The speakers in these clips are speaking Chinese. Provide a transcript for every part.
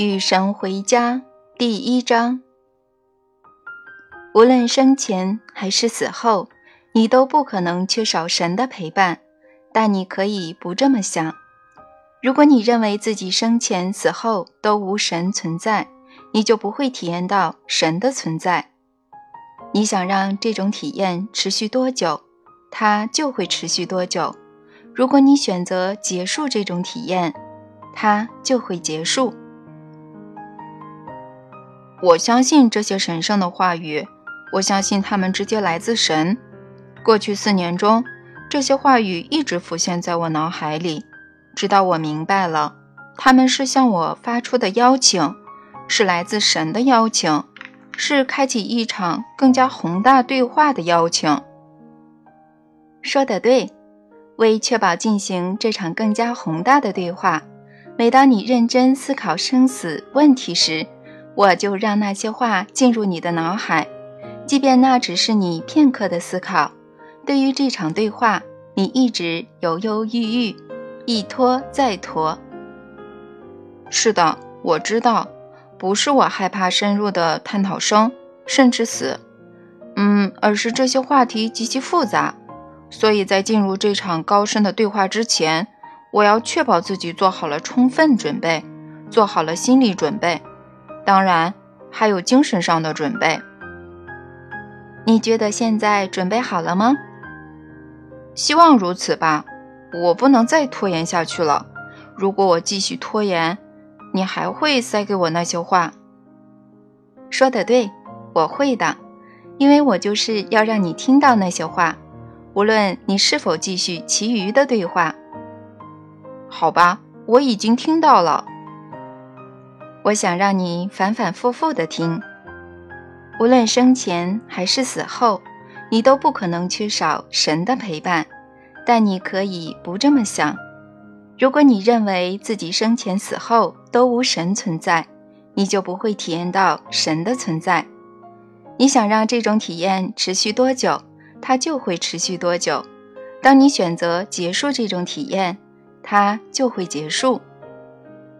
与神回家第一章。无论生前还是死后，你都不可能缺少神的陪伴。但你可以不这么想。如果你认为自己生前死后都无神存在，你就不会体验到神的存在。你想让这种体验持续多久，它就会持续多久。如果你选择结束这种体验，它就会结束。我相信这些神圣的话语，我相信他们直接来自神。过去四年中，这些话语一直浮现在我脑海里，直到我明白了，他们是向我发出的邀请，是来自神的邀请，是开启一场更加宏大对话的邀请。说得对，为确保进行这场更加宏大的对话，每当你认真思考生死问题时。我就让那些话进入你的脑海，即便那只是你片刻的思考。对于这场对话，你一直犹犹豫豫，一拖再拖。是的，我知道，不是我害怕深入的探讨生甚至死，嗯，而是这些话题极其复杂，所以在进入这场高深的对话之前，我要确保自己做好了充分准备，做好了心理准备。当然，还有精神上的准备。你觉得现在准备好了吗？希望如此吧。我不能再拖延下去了。如果我继续拖延，你还会塞给我那些话。说的对，我会的，因为我就是要让你听到那些话，无论你是否继续其余的对话。好吧，我已经听到了。我想让你反反复复的听，无论生前还是死后，你都不可能缺少神的陪伴。但你可以不这么想。如果你认为自己生前死后都无神存在，你就不会体验到神的存在。你想让这种体验持续多久，它就会持续多久。当你选择结束这种体验，它就会结束。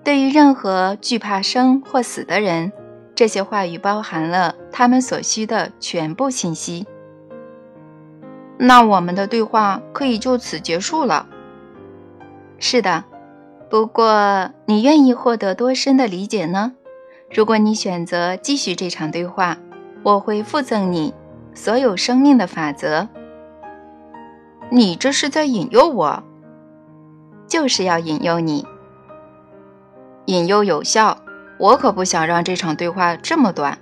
对于任何惧怕生或死的人，这些话语包含了他们所需的全部信息。那我们的对话可以就此结束了。是的，不过你愿意获得多深的理解呢？如果你选择继续这场对话，我会附赠你所有生命的法则。你这是在引诱我？就是要引诱你。引诱有效，我可不想让这场对话这么短，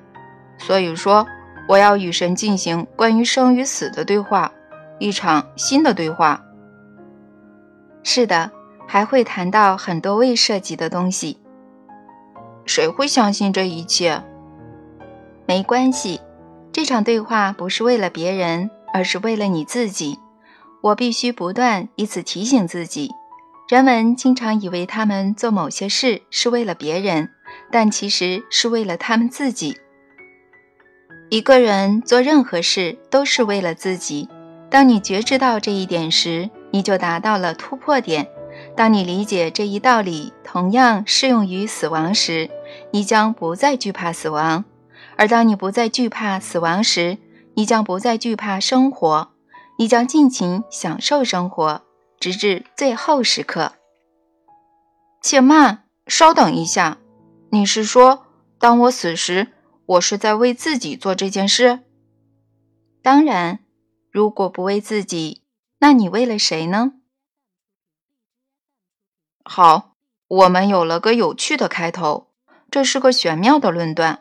所以说我要与神进行关于生与死的对话，一场新的对话。是的，还会谈到很多未涉及的东西。谁会相信这一切？没关系，这场对话不是为了别人，而是为了你自己。我必须不断以此提醒自己。人们经常以为他们做某些事是为了别人，但其实是为了他们自己。一个人做任何事都是为了自己。当你觉知到这一点时，你就达到了突破点。当你理解这一道理同样适用于死亡时，你将不再惧怕死亡。而当你不再惧怕死亡时，你将不再惧怕生活，你将尽情享受生活。直至最后时刻。且慢，稍等一下。你是说，当我死时，我是在为自己做这件事？当然，如果不为自己，那你为了谁呢？好，我们有了个有趣的开头。这是个玄妙的论断。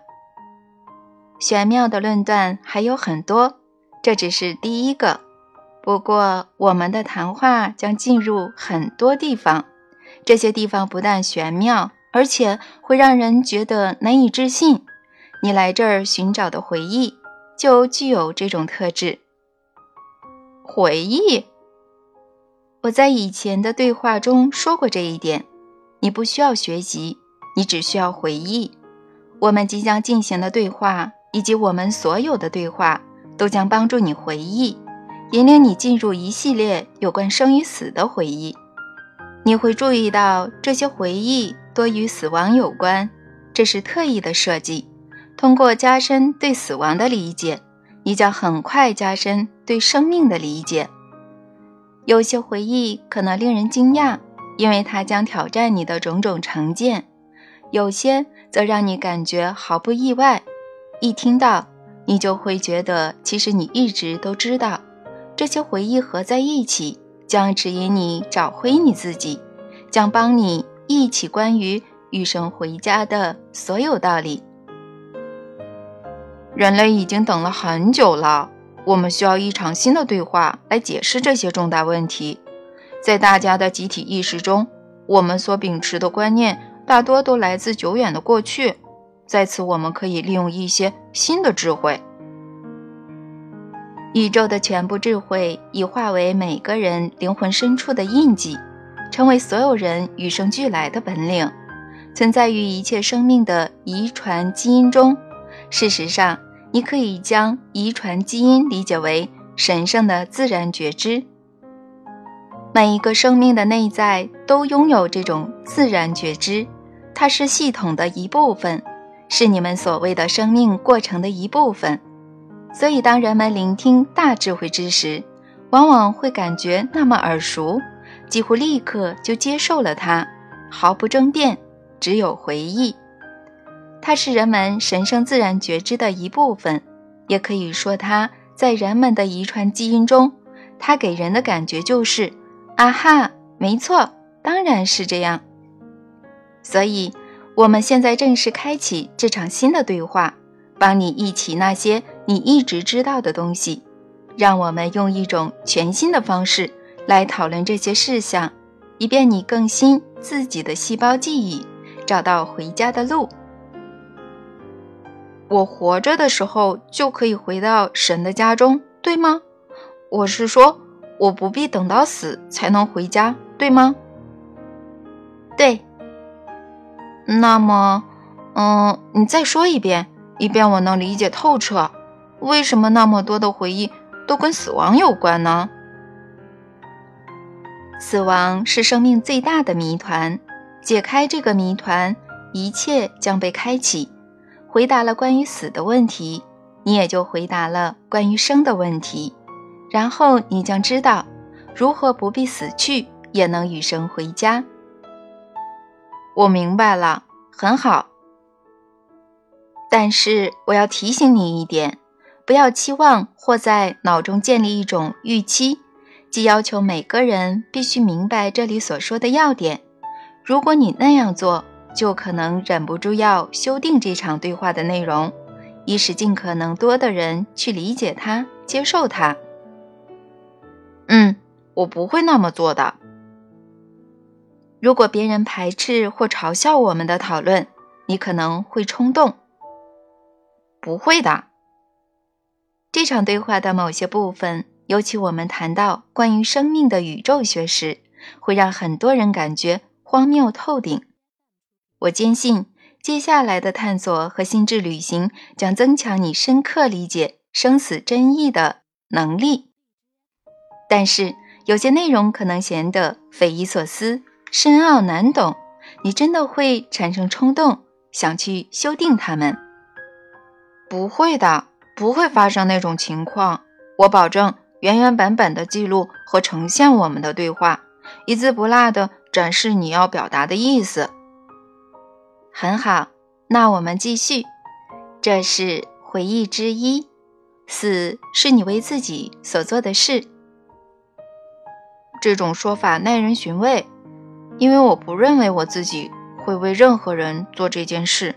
玄妙的论断还有很多，这只是第一个。不过，我们的谈话将进入很多地方，这些地方不但玄妙，而且会让人觉得难以置信。你来这儿寻找的回忆，就具有这种特质。回忆，我在以前的对话中说过这一点。你不需要学习，你只需要回忆。我们即将进行的对话，以及我们所有的对话，都将帮助你回忆。引领你进入一系列有关生与死的回忆，你会注意到这些回忆多与死亡有关，这是特意的设计。通过加深对死亡的理解，你将很快加深对生命的理解。有些回忆可能令人惊讶，因为它将挑战你的种种成见；有些则让你感觉毫不意外。一听到，你就会觉得其实你一直都知道。这些回忆合在一起，将指引你找回你自己，将帮你忆起关于与神回家的所有道理。人类已经等了很久了，我们需要一场新的对话来解释这些重大问题。在大家的集体意识中，我们所秉持的观念大多都来自久远的过去。在此，我们可以利用一些新的智慧。宇宙的全部智慧已化为每个人灵魂深处的印记，成为所有人与生俱来的本领，存在于一切生命的遗传基因中。事实上，你可以将遗传基因理解为神圣的自然觉知。每一个生命的内在都拥有这种自然觉知，它是系统的一部分，是你们所谓的生命过程的一部分。所以，当人们聆听大智慧之时，往往会感觉那么耳熟，几乎立刻就接受了它，毫不争辩，只有回忆。它是人们神圣自然觉知的一部分，也可以说它在人们的遗传基因中。它给人的感觉就是：啊哈，没错，当然是这样。所以，我们现在正式开启这场新的对话，帮你忆起那些你一直知道的东西。让我们用一种全新的方式来讨论这些事项，以便你更新自己的细胞记忆，找到回家的路。我活着的时候就可以回到神的家中，对吗？我是说，我不必等到死才能回家，对吗？对。那么，嗯，你再说一遍，以便我能理解透彻。为什么那么多的回忆都跟死亡有关呢？死亡是生命最大的谜团，解开这个谜团，一切将被开启。回答了关于死的问题，你也就回答了关于生的问题，然后你将知道如何不必死去也能与神回家。我明白了，很好。但是我要提醒你一点，不要期望或在脑中建立一种预期，即要求每个人必须明白这里所说的要点。如果你那样做，就可能忍不住要修订这场对话的内容，以使尽可能多的人去理解它、接受它。嗯，我不会那么做的。如果别人排斥或嘲笑我们的讨论，你可能会冲动。不会的。这场对话的某些部分，尤其我们谈到关于生命的宇宙学时，会让很多人感觉荒谬透顶。我坚信，接下来的探索和心智旅行将增强你深刻理解生死真意的能力。但是，有些内容可能显得匪夷所思、深奥难懂，你真的会产生冲动，想去修订它们？不会的，不会发生那种情况。我保证原原本本的记录和呈现我们的对话，一字不落地展示你要表达的意思。很好，那我们继续。这是回忆之一。死是你为自己所做的事。这种说法耐人寻味，因为我不认为我自己会为任何人做这件事。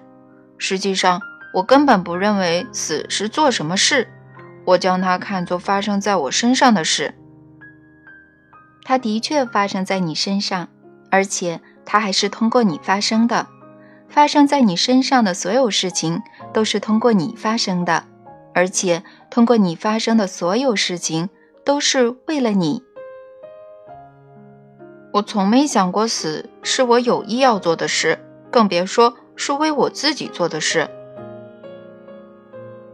实际上，我根本不认为死是做什么事。我将它看作发生在我身上的事。它的确发生在你身上，而且它还是通过你发生的。发生在你身上的所有事情都是通过你发生的，而且通过你发生的所有事情都是为了你。我从没想过死是我有意要做的事，更别说是为我自己做的事。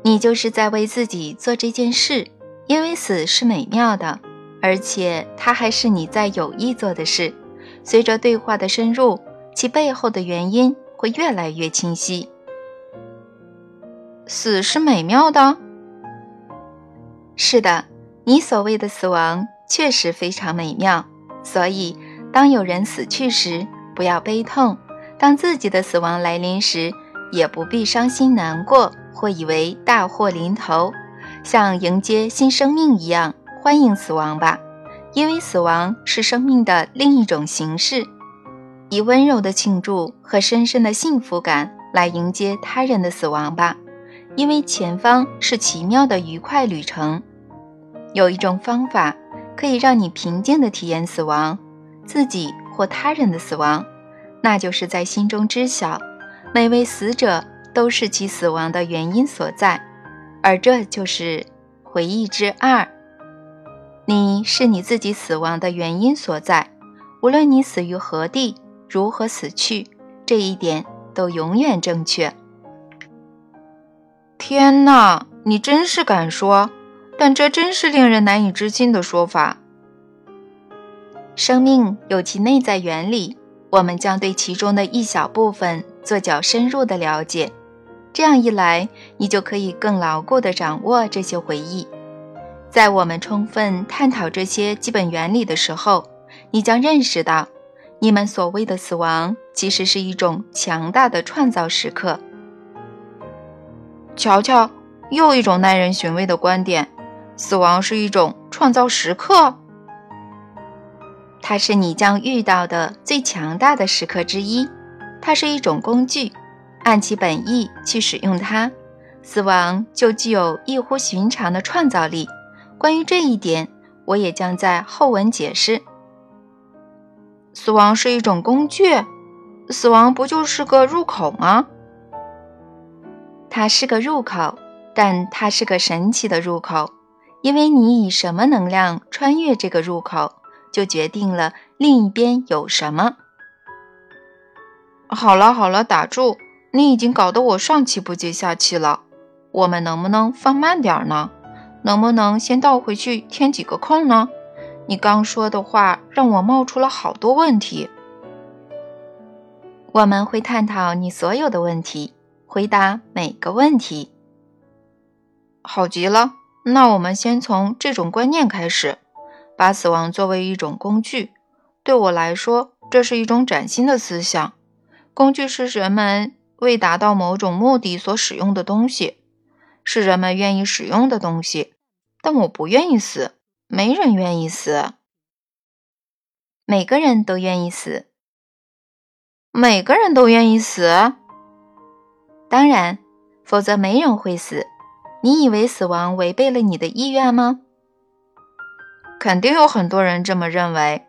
你就是在为自己做这件事，因为死是美妙的，而且它还是你在有意做的事。随着对话的深入，其背后的原因。会越来越清晰。死是美妙的。是的，你所谓的死亡确实非常美妙。所以，当有人死去时，不要悲痛；当自己的死亡来临时，也不必伤心难过，或以为大祸临头。像迎接新生命一样，欢迎死亡吧，因为死亡是生命的另一种形式。以温柔的庆祝和深深的幸福感来迎接他人的死亡吧，因为前方是奇妙的愉快旅程。有一种方法可以让你平静地体验死亡，自己或他人的死亡，那就是在心中知晓，每位死者都是其死亡的原因所在，而这就是回忆之二。你是你自己死亡的原因所在，无论你死于何地，如何死去，这一点都永远正确。天哪，你真是敢说！但这真是令人难以置信的说法。生命有其内在原理，我们将对其中的一小部分做较深入的了解。这样一来，你就可以更牢固地掌握这些回忆。在我们充分探讨这些基本原理的时候，你将认识到，你们所谓的死亡其实是一种强大的创造时刻。瞧瞧，又一种耐人寻味的观点。死亡是一种创造时刻，它是你将遇到的最强大的时刻之一。它是一种工具，按其本意去使用它，死亡就具有异乎寻常的创造力。关于这一点，我也将在后文解释。死亡是一种工具，死亡不就是个入口吗？它是个入口，但它是个神奇的入口。因为你以什么能量穿越这个入口，就决定了另一边有什么。好了好了，打住！你已经搞得我上气不接下气了。我们能不能放慢点呢？能不能先倒回去填几个空呢？你刚说的话让我冒出了好多问题。我们会探讨你所有的问题，回答每个问题。好极了。那我们先从这种观念开始，把死亡作为一种工具。对我来说，这是一种崭新的思想。工具是人们为达到某种目的所使用的东西，是人们愿意使用的东西。但我不愿意死，没人愿意死。每个人都愿意死，每个人都愿意死。当然，否则没人会死。你以为死亡违背了你的意愿吗？肯定有很多人这么认为。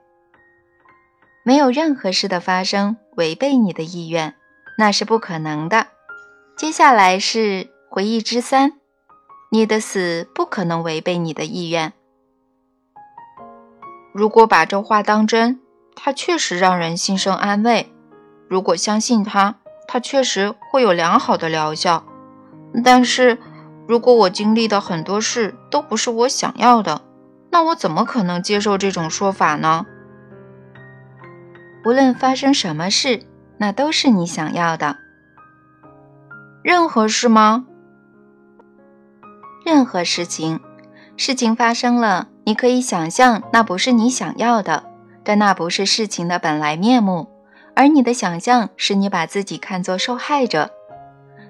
没有任何事的发生违背你的意愿，那是不可能的。接下来是回忆之三：你的死不可能违背你的意愿。如果把这话当真，它确实让人心生安慰；如果相信它，它确实会有良好的疗效。但是。如果我经历的很多事都不是我想要的，那我怎么可能接受这种说法呢？无论发生什么事，那都是你想要的。任何事吗？任何事情，事情发生了，你可以想象那不是你想要的，但那不是事情的本来面目，而你的想象使你把自己看作受害者。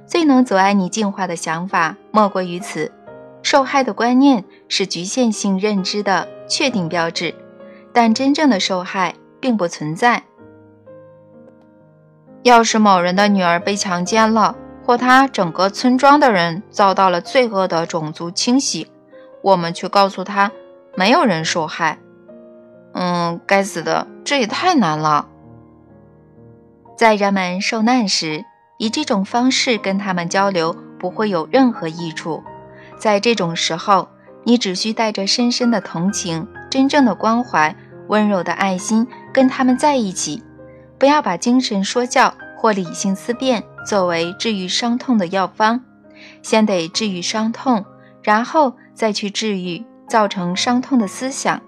最能阻碍你进化的想法莫过于此：受害的观念是局限性认知的确定标志，但真正的受害并不存在。要是某人的女儿被强奸了，或他整个村庄的人遭到了罪恶的种族清洗，我们却告诉他没有人受害。嗯，该死的，这也太难了。在人们受难时。以这种方式跟他们交流不会有任何益处。在这种时候，你只需带着深深的同情、真正的关怀、温柔的爱心跟他们在一起。不要把精神说教或理性思辨作为治愈伤痛的药方。先得治愈伤痛，然后再去治愈造成伤痛的思想。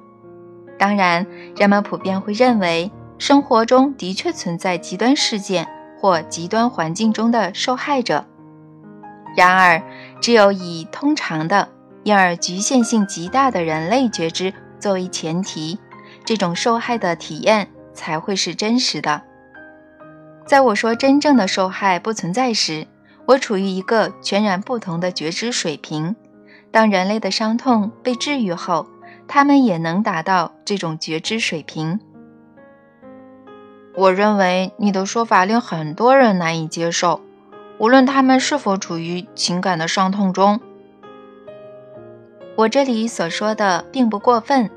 当然，人们普遍会认为生活中的确存在极端事件。或极端环境中的受害者。然而，只有以通常的，因而局限性极大的人类觉知作为前提，这种受害的体验才会是真实的。在我说真正的受害不存在时，我处于一个全然不同的觉知水平。当人类的伤痛被治愈后，他们也能达到这种觉知水平。我认为你的说法令很多人难以接受，无论他们是否处于情感的伤痛中。我这里所说的并不过分。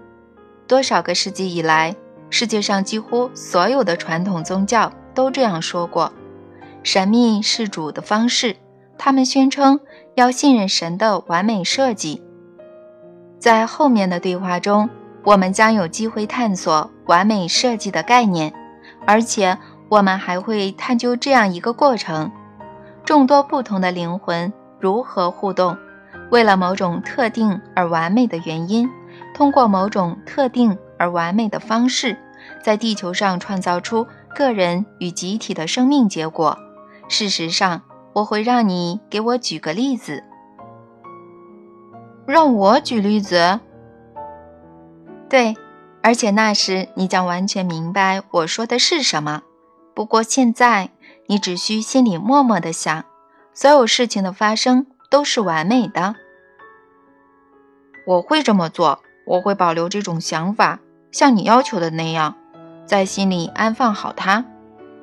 多少个世纪以来，世界上几乎所有的传统宗教都这样说过：神秘是主的方式。他们宣称要信任神的完美设计。在后面的对话中，我们将有机会探索完美设计的概念。而且，我们还会探究这样一个过程：众多不同的灵魂如何互动，为了某种特定而完美的原因，通过某种特定而完美的方式，在地球上创造出个人与集体的生命结果。事实上，我会让你给我举个例子。让我举例子？对。而且那时你将完全明白我说的是什么。不过现在你只需心里默默的想，所有事情的发生都是完美的。我会这么做，我会保留这种想法，像你要求的那样，在心里安放好它。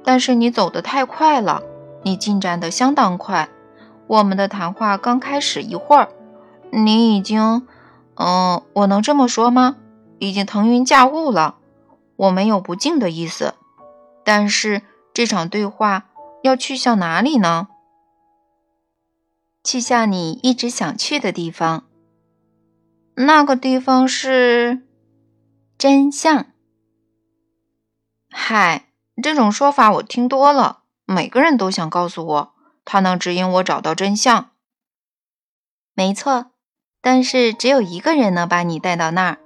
但是你走得太快了，你进展得相当快。我们的谈话刚开始一会儿，你已经……嗯，我能这么说吗？已经腾云驾雾了，我没有不敬的意思，但是这场对话要去向哪里呢？去向你一直想去的地方。那个地方是真相。嗨，这种说法我听多了，每个人都想告诉我，他能指引我找到真相。没错，但是只有一个人能把你带到那儿。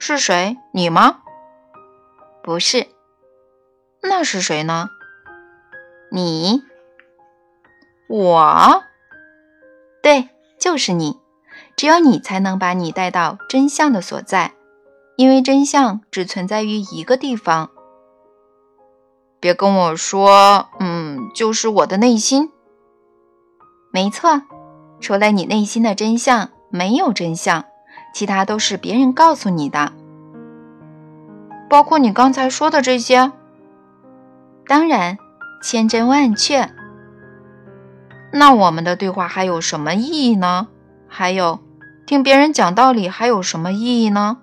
是谁？你吗？不是。那是谁呢？你。我。对，就是你。只有你才能把你带到真相的所在，因为真相只存在于一个地方。别跟我说，嗯，就是我的内心。没错，除了你内心的真相，没有真相。其他都是别人告诉你的，包括你刚才说的这些。当然，千真万确。那我们的对话还有什么意义呢？还有，听别人讲道理还有什么意义呢？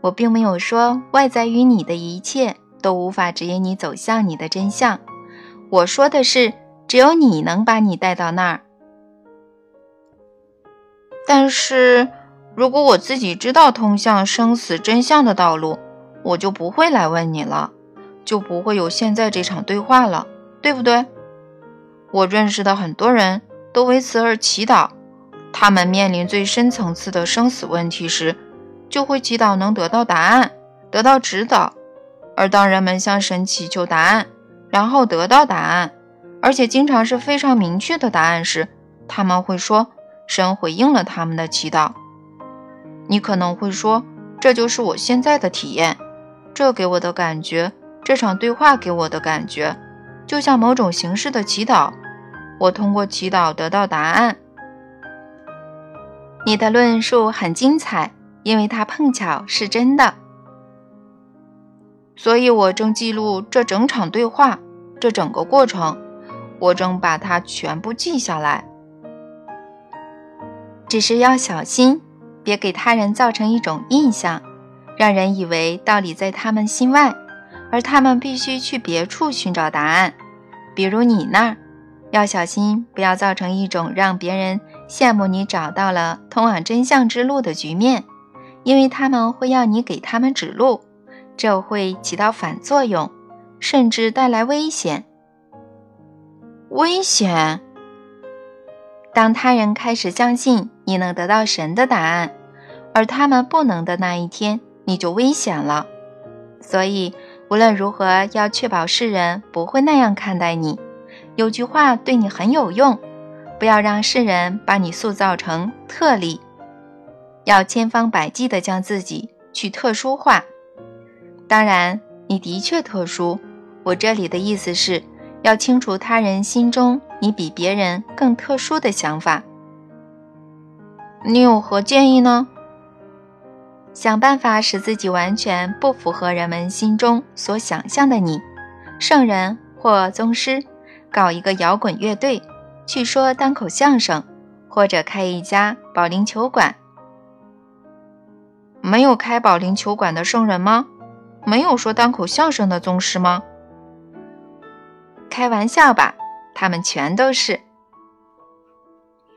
我并没有说外在于你的一切都无法指引你走向你的真相。我说的是，只有你能把你带到那儿。但是，如果我自己知道通向生死真相的道路，我就不会来问你了，就不会有现在这场对话了，对不对？我认识的很多人都为此而祈祷，他们面临最深层次的生死问题时，就会祈祷能得到答案，得到指导。而当人们向神祈求答案，然后得到答案，而且经常是非常明确的答案时，他们会说。神回应了他们的祈祷。你可能会说，这就是我现在的体验。这给我的感觉，这场对话给我的感觉，就像某种形式的祈祷。我通过祈祷得到答案。你的论述很精彩，因为它碰巧是真的。所以我正记录这整场对话，这整个过程，我正把它全部记下来。只是要小心，别给他人造成一种印象，让人以为道理在他们心外，而他们必须去别处寻找答案，比如你那儿。要小心，不要造成一种让别人羡慕你找到了通往真相之路的局面，因为他们会要你给他们指路，这会起到反作用，甚至带来危险。危险。当他人开始相信你能得到神的答案，而他们不能的那一天，你就危险了。所以，无论如何，要确保世人不会那样看待你。有句话对你很有用，不要让世人把你塑造成特例，要千方百计地将自己去特殊化。当然，你的确特殊。我这里的意思是要清除他人心中你比别人更特殊的想法。你有何建议呢？想办法使自己完全不符合人们心中所想象的你，圣人或宗师，搞一个摇滚乐队，去说单口相声，或者开一家保龄球馆。没有开保龄球馆的圣人吗？没有说单口相声的宗师吗？开玩笑吧，他们全都是。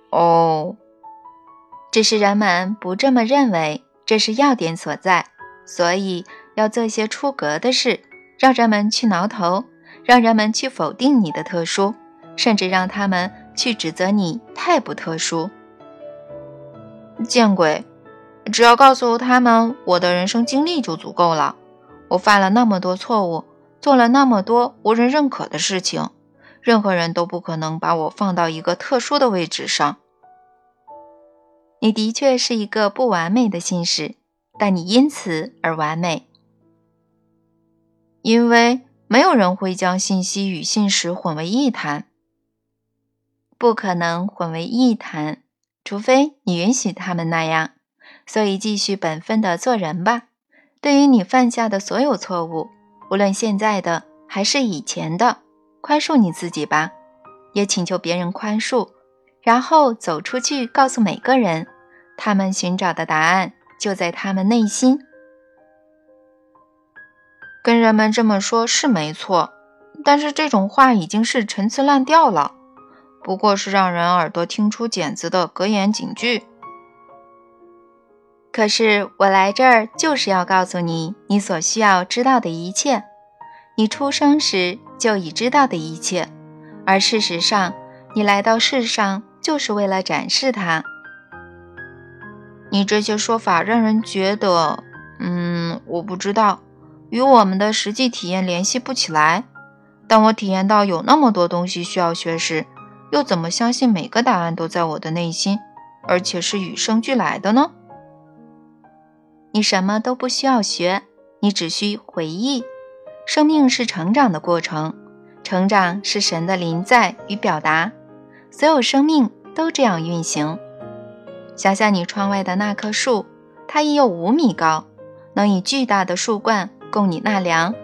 哦，只是人们不这么认为。这是要点所在，所以要做些出格的事，让人们去挠头，让人们去否定你的特殊，甚至让他们去指责你太不特殊。见鬼！只要告诉他们我的人生经历就足够了。我犯了那么多错误，做了那么多无人认可的事情，任何人都不可能把我放到一个特殊的位置上。你的确是一个不完美的信使，但你因此而完美，因为没有人会将信息与信使混为一谈，不可能混为一谈，除非你允许他们那样。所以继续本分的做人吧。对于你犯下的所有错误，无论现在的还是以前的，宽恕你自己吧，也请求别人宽恕。然后走出去，告诉每个人，他们寻找的答案就在他们内心。跟人们这么说，是没错，但是这种话已经是陈词滥调了，不过是让人耳朵听出茧子的格言警句。可是我来这儿就是要告诉你，你所需要知道的一切，你出生时就已知道的一切，而事实上，你来到世上。就是为了展示它。你这些说法让人觉得，嗯，我不知道，与我们的实际体验联系不起来。当我体验到有那么多东西需要学时，又怎么相信每个答案都在我的内心，而且是与生俱来的呢？你什么都不需要学，你只需回忆。生命是成长的过程，成长是神的临在与表达。所有生命都这样运行。想想你窗外的那棵树，它已有五米高，能以巨大的树冠供你纳凉。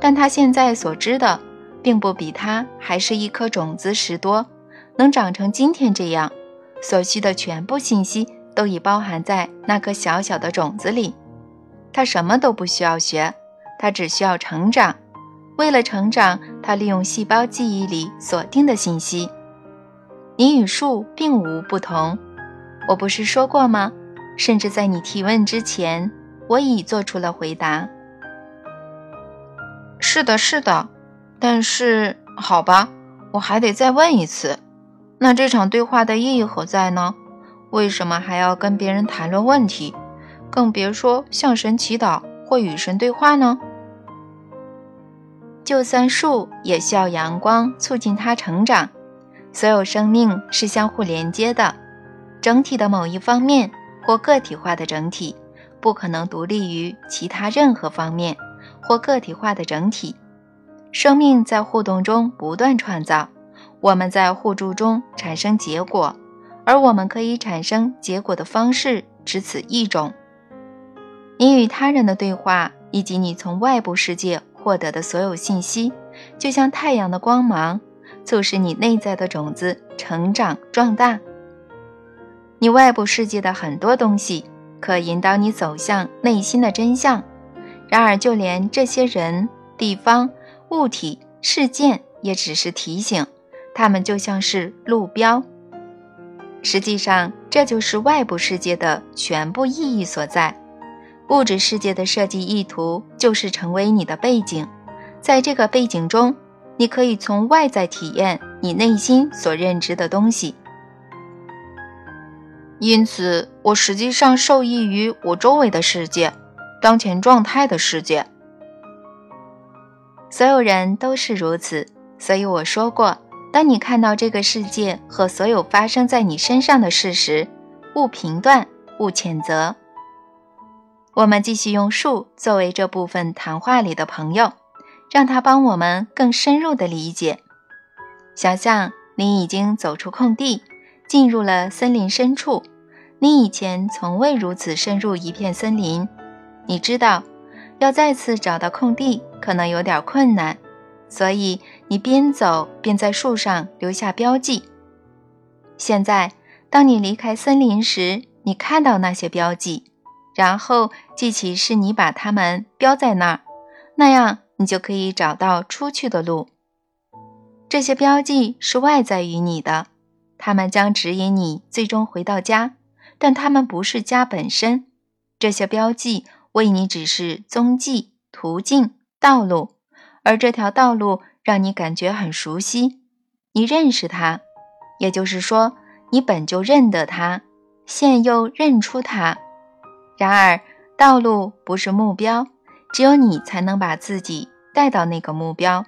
但它现在所知的，并不比它还是一颗种子时多。能长成今天这样，所需的全部信息都已包含在那颗小小的种子里。它什么都不需要学，它只需要成长。为了成长，它利用细胞记忆里锁定的信息。你与树并无不同，我不是说过吗？甚至在你提问之前，我已做出了回答。是的，是的，但是好吧，我还得再问一次，那这场对话的意义何在呢？为什么还要跟别人谈论问题，更别说向神祈祷或与神对话呢？就算树也需要阳光促进它成长。所有生命是相互连接的，整体的某一方面或个体化的整体，不可能独立于其他任何方面或个体化的整体。生命在互动中不断创造，我们在互助中产生结果，而我们可以产生结果的方式只此一种。你与他人的对话，以及你从外部世界获得的所有信息，就像太阳的光芒。促使你内在的种子成长壮大。你外部世界的很多东西可引导你走向内心的真相，然而就连这些人、地方、物体、事件也只是提醒，它们就像是路标。实际上，这就是外部世界的全部意义所在。物质世界的设计意图就是成为你的背景，在这个背景中。你可以从外在体验你内心所认知的东西，因此我实际上受益于我周围的世界，当前状态的世界。所有人都是如此。所以我说过，当你看到这个世界和所有发生在你身上的事时，勿评断，勿谴责。我们继续用树作为这部分谈话里的朋友，让它帮我们更深入的理解。想象你已经走出空地，进入了森林深处。你以前从未如此深入一片森林。你知道，要再次找到空地可能有点困难，所以你边走边在树上留下标记。现在，当你离开森林时，你看到那些标记。然后记起是你把它们标在那儿，那样你就可以找到出去的路。这些标记是外在于你的，它们将指引你最终回到家，但它们不是家本身。这些标记为你指示踪迹、途径、道路，而这条道路让你感觉很熟悉，你认识它，也就是说，你本就认得它，现又认出它。然而，道路不是目标，只有你才能把自己带到那个目标。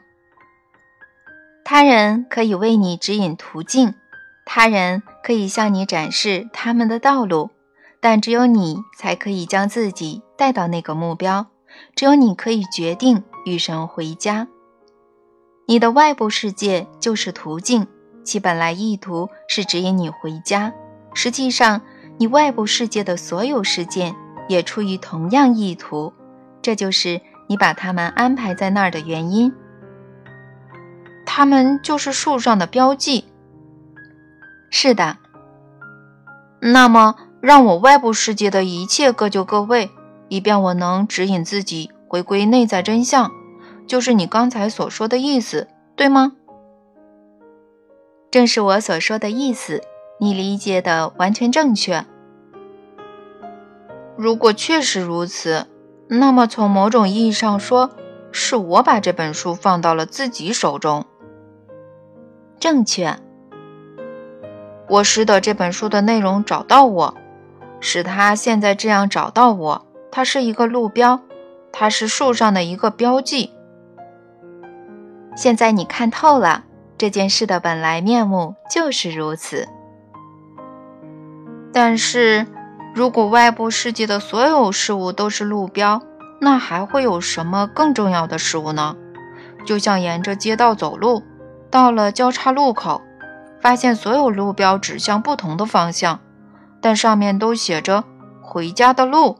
他人可以为你指引途径，他人可以向你展示他们的道路，但只有你才可以将自己带到那个目标。只有你可以决定与神回家。你的外部世界就是途径，其本来意图是指引你回家。实际上，你外部世界的所有事件也出于同样意图，这就是你把它们安排在那儿的原因。它们就是树上的标记。是的。那么，让我外部世界的一切各就各位，以便我能指引自己回归内在真相，就是你刚才所说的意思，对吗？正是我所说的意思。你理解的完全正确。如果确实如此，那么从某种意义上说，是我把这本书放到了自己手中。正确。我使得这本书的内容找到我，使它现在这样找到我。它是一个路标，它是树上的一个标记。现在你看透了这件事的本来面目，就是如此。但是，如果外部世界的所有事物都是路标，那还会有什么更重要的事物呢？就像沿着街道走路，到了交叉路口，发现所有路标指向不同的方向，但上面都写着“回家的路”。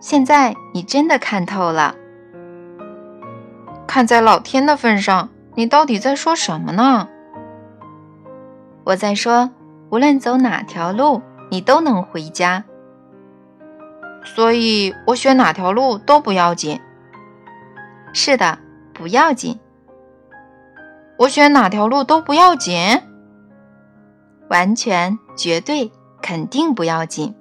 现在你真的看透了。看在老天的份上，你到底在说什么呢？我在说。无论走哪条路，你都能回家。所以我选哪条路都不要紧。是的，不要紧。我选哪条路都不要紧。完全、绝对、肯定不要紧。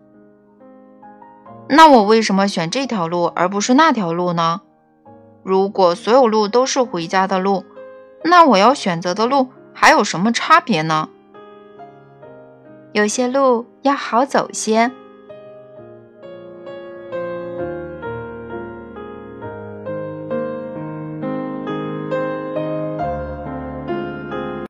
那我为什么选这条路而不是那条路呢？如果所有路都是回家的路，那我要选择的路还有什么差别呢？有些路要好走些，